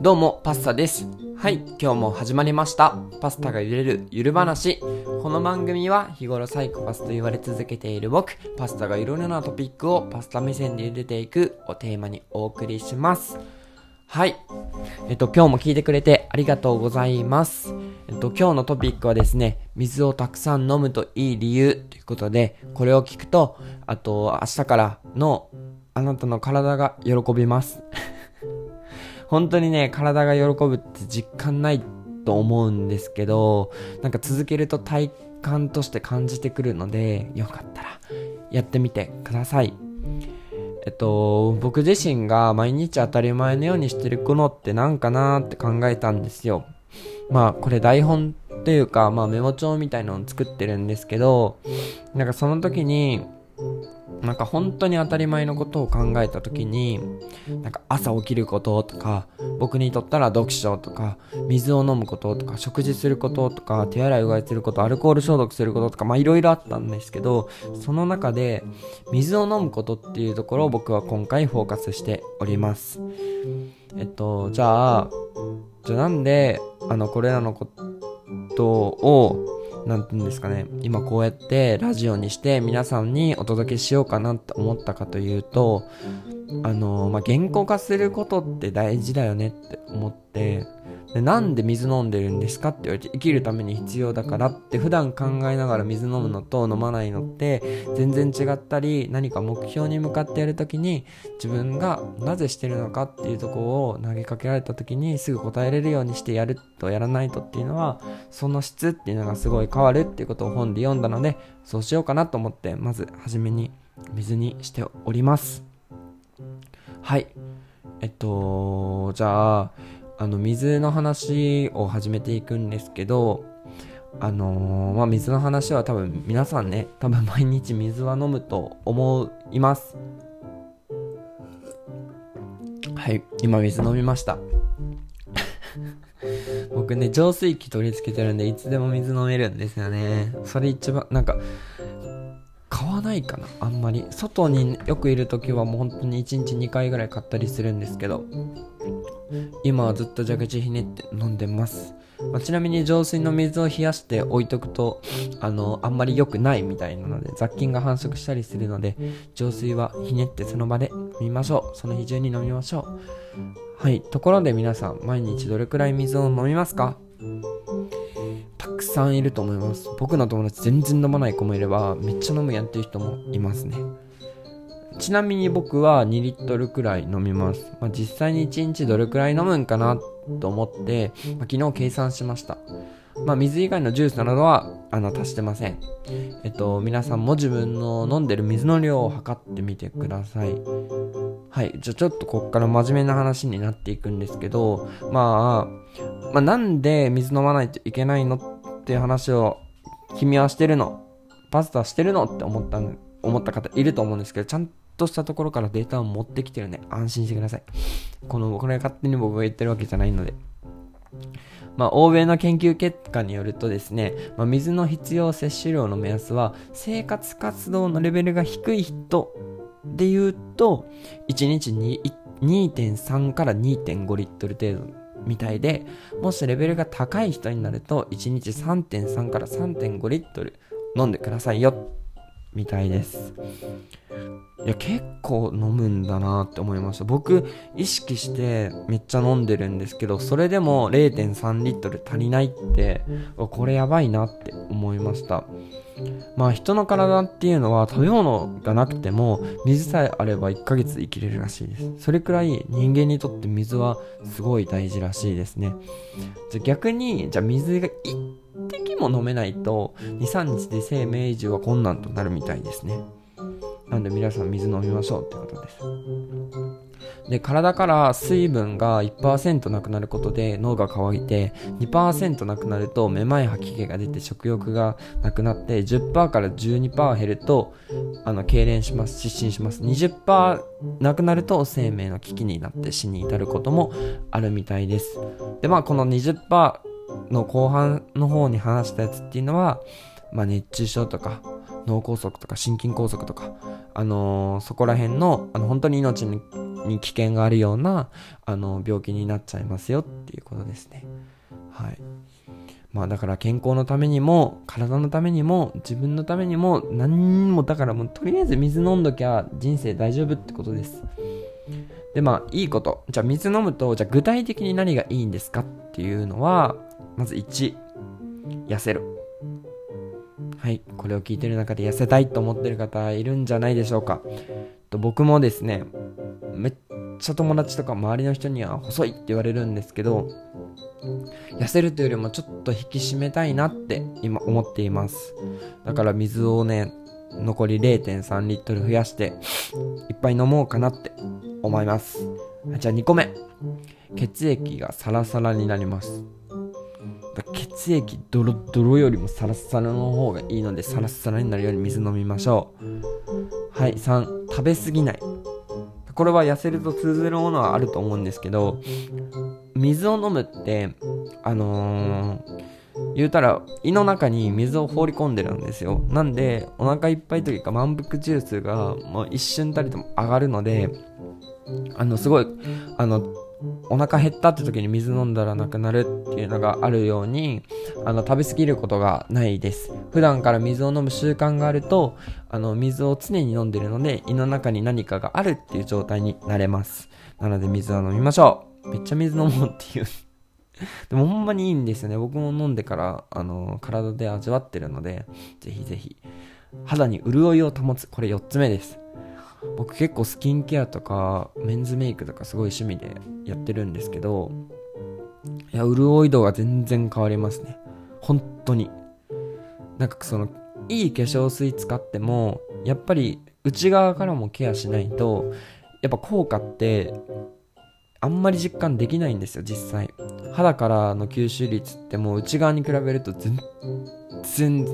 どうも、パスタです。はい、今日も始まりました。パスタが揺れるゆる話。この番組は日頃サイコパスと言われ続けている僕、パスタがいろいろなトピックをパスタ目線で茹でていくをテーマにお送りします。はい。えっと、今日も聞いてくれてありがとうございます。えっと、今日のトピックはですね、水をたくさん飲むといい理由ということで、これを聞くと、あと、明日からのあなたの体が喜びます。本当にね、体が喜ぶって実感ないと思うんですけど、なんか続けると体感として感じてくるので、よかったらやってみてください。えっと、僕自身が毎日当たり前のようにしてることって何かなって考えたんですよ。まあ、これ台本というか、まあメモ帳みたいなのを作ってるんですけど、なんかその時に、なんか本当に当たり前のことを考えた時に、なんか朝起きることとか、僕にとったら読書とか、水を飲むこととか、食事することとか、手洗いうがいすること、アルコール消毒することとか、まあいろいろあったんですけど、その中で、水を飲むことっていうところを僕は今回フォーカスしております。えっと、じゃあ、じゃあなんで、あの、これらのことを、何て言うんですかね、今こうやってラジオにして皆さんにお届けしようかなって思ったかというと、あの、まあ、言語化することって大事だよねって思って、でなんで水飲んでるんですかって言われて生きるために必要だからって普段考えながら水飲むのと飲まないのって全然違ったり何か目標に向かってやるときに自分がなぜしてるのかっていうとこを投げかけられたときにすぐ答えれるようにしてやるとやらないとっていうのはその質っていうのがすごい変わるっていうことを本で読んだのでそうしようかなと思ってまず初めに水にしております。はい。えっとじゃああの水の話を始めていくんですけどあのー、まあ、水の話は多分皆さんね多分毎日水は飲むと思います。はい今水飲みました。僕ね浄水器取り付けてるんでいつでも水飲めるんですよね。それ一番なんか買わないかなあんまり。外によくいる時はもう本当に1日2回ぐらい買ったりするんですけど。今はずっと蛇口ひねって飲んでます。まあ、ちなみに浄水の水を冷やして置いとくと、あの、あんまり良くないみたいなので、雑菌が繁殖したりするので、浄水はひねってその場で飲みましょう。その日中に飲みましょう。はい。ところで皆さん、毎日どれくらい水を飲みますか？たくさんいると思います。僕の友達全然飲まない子もいれば、めっちゃ飲むやんっていう人もいますね。ちなみに僕は2リットルくらい飲みます。まあ、実際に1日どれくらい飲むんかなと思って、まあ、昨日計算しました。まあ、水以外のジュースなどは、あの、足してません。えっと、皆さんも自分の飲んでる水の量を測ってみてください。はい。じゃあちょっとこっから真面目な話になっていくんですけど、まあ、まあ、なんで水飲まないといけないのっていう話を、君はしてるの？パスタしてるのって思った、思った方いると思うんですけど、ちゃんとしたところからデータを持ってきてるんで、安心してください。この、これ勝手に僕が言ってるわけじゃないので。まあ、欧米の研究結果によるとですね、まあ、水の必要摂取量の目安は、生活活動のレベルが低い人で言うと、1日2.3から2.5リットル程度みたいで、もしレベルが高い人になると、1日3.3から3.5リットル飲んでくださいよみたいです。いや、結構飲むんだなって思いました。僕、意識してめっちゃ飲んでるんですけど、それでも0.3リットル足りないって、これやばいなって思いました。まあ人の体っていうのは食べ物がなくても水さえあれば1ヶ月生きれるらしいです。それくらい人間にとって水はすごい大事らしいですね。じゃ逆に、じゃあ水が滴も飲めないと2、3日で生命維持は困難となるみたいですね。なんで皆さん水飲みましょうってことです。で、体から水分が1%なくなることで脳が渇いて、2%なくなるとめまい吐き気が出て食欲がなくなって、10%から12%減ると、あの、痙攣します、失神します。20%なくなると生命の危機になって死に至ることもあるみたいです。で、まあ、この20%の後半の方に話したやつっていうのは、まあ、熱中症とか脳梗塞とか心筋梗塞とか、あのー、そこら辺のあの本当に命にに危険があるようなあの病気になっちゃいますよっていうことですね。はい。まあだから健康のためにも体のためにも自分のためにも何もだからもうとりあえず水飲んどきゃ人生大丈夫ってことです。でまあいいこと。じゃあ水飲むとじゃあ具体的に何がいいんですかっていうのはまず1痩せる。はい。これを聞いてる中で痩せたいと思ってる方いるんじゃないでしょうか。と僕もですねめっちゃ友達とか周りの人には細いって言われるんですけど痩せるというよりもちょっと引き締めたいなって今思っています。だから水をね残り0.3リットル増やしていっぱい飲もうかなって思います。じゃあ2個目。血液がサラサラになります。血液ドロドロよりもサラサラの方がいいのでサラサラになるように水飲みましょう。はい3食べ過ぎない。これは痩せると通ずるものはあると思うんですけど水を飲むってあのー、言うたら胃の中に水を放り込んでるんですよ。なんでお腹いっぱいというか満腹ジュースがもう一瞬たりとも上がるのであのすごいあのお腹減ったって時に水飲んだらなくなるっていうのがあるようにあの食べ過ぎることがないです。普段から水を飲む習慣があるとあの水を常に飲んでるので胃の中に何かがあるっていう状態になれます。なので水を飲みましょう。めっちゃ水飲もうっていう。でもほんまにいいんですよね。僕も飲んでからあの体で味わってるのでぜひぜひ。肌に潤いを保つ。これ4つ目です。僕結構スキンケアとかメンズメイクとかすごい趣味でやってるんですけどいや潤い度が全然変わりますね。本当に。なんかそのいい化粧水使ってもやっぱり内側からもケアしないとやっぱ効果ってあんまり実感できないんですよ実際肌からの吸収率ってもう内側に比べると全然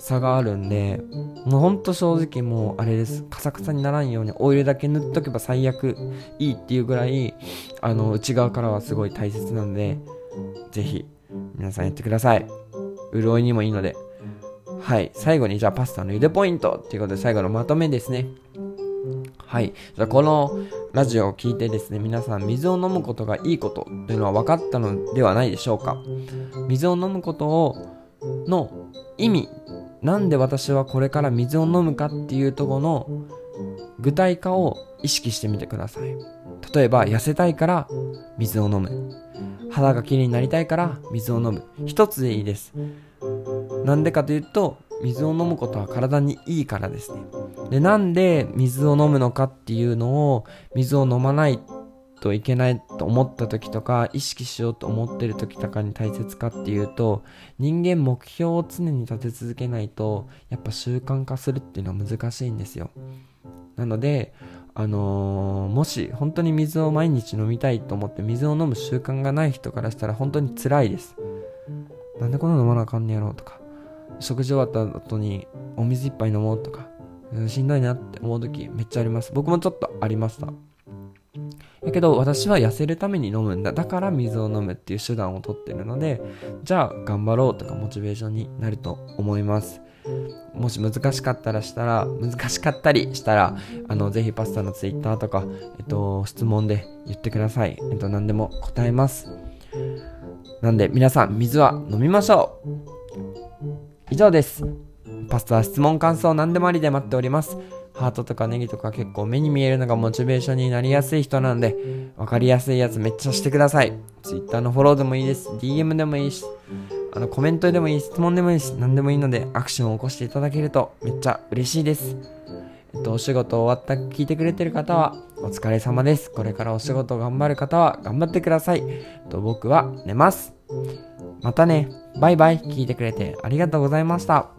差があるんで、もうほんと正直もうあれです。カサカサにならんようにオイルだけ塗っとけば最悪いいっていうぐらい、あの、内側からはすごい大切なので、ぜひ皆さんやってください。潤いにもいいので。はい。最後にじゃあパスタの茹でポイントっていうことで最後のまとめですね。はい。じゃあこのラジオを聞いてですね、皆さん水を飲むことがいいことというのは分かったのではないでしょうか。水を飲むことをの意味なんで私はこれから水を飲むかっていうところの具体化を意識してみてください。例えば痩せたいから水を飲む。肌がきれいになりたいから水を飲む。一つでいいです。なんでかというと水を飲むことは体にいいからですね。でなんで水を飲むのかっていうのを水を飲まないといけないと思った時とか意識しようと思ってる時とかに大切かっていうと人間目標を常に立て続けないとやっぱ習慣化するっていうのは難しいんですよ。なのであのー、もし本当に水を毎日飲みたいと思って水を飲む習慣がない人からしたら本当に辛いです。なんでこんな飲まなあかんねやろうとか。食事終わった後にお水一杯飲もうとかしんどいなって思う時めっちゃあります僕もちょっとありましただけど私は痩せるために飲むんだ。だから水を飲むっていう手段をとってるので、じゃあ頑張ろうとかモチベーションになると思います。もし難しかったらしたら、難しかったりしたら、あの、ぜひパスタのツイッターとか、えっと、質問で言ってください。えっと、何でも答えます。なんで、皆さん、水は飲みましょう上です。パスタは質問、感想、何でもありで待っております。ハートとかネギとか結構目に見えるのがモチベーションになりやすい人なんで、わかりやすいやつめっちゃしてください。Twitter のフォローでもいいです。DM でもいいし、あのコメントでもいい、質問でもいいし、何でもいいのでアクションを起こしていただけるとめっちゃ嬉しいです。えっと、お仕事終わった聞いてくれてる方はお疲れ様です。これからお仕事頑張る方は頑張ってください。えっと、僕は寝ます。またね。バイバイ。聞いてくれてありがとうございました。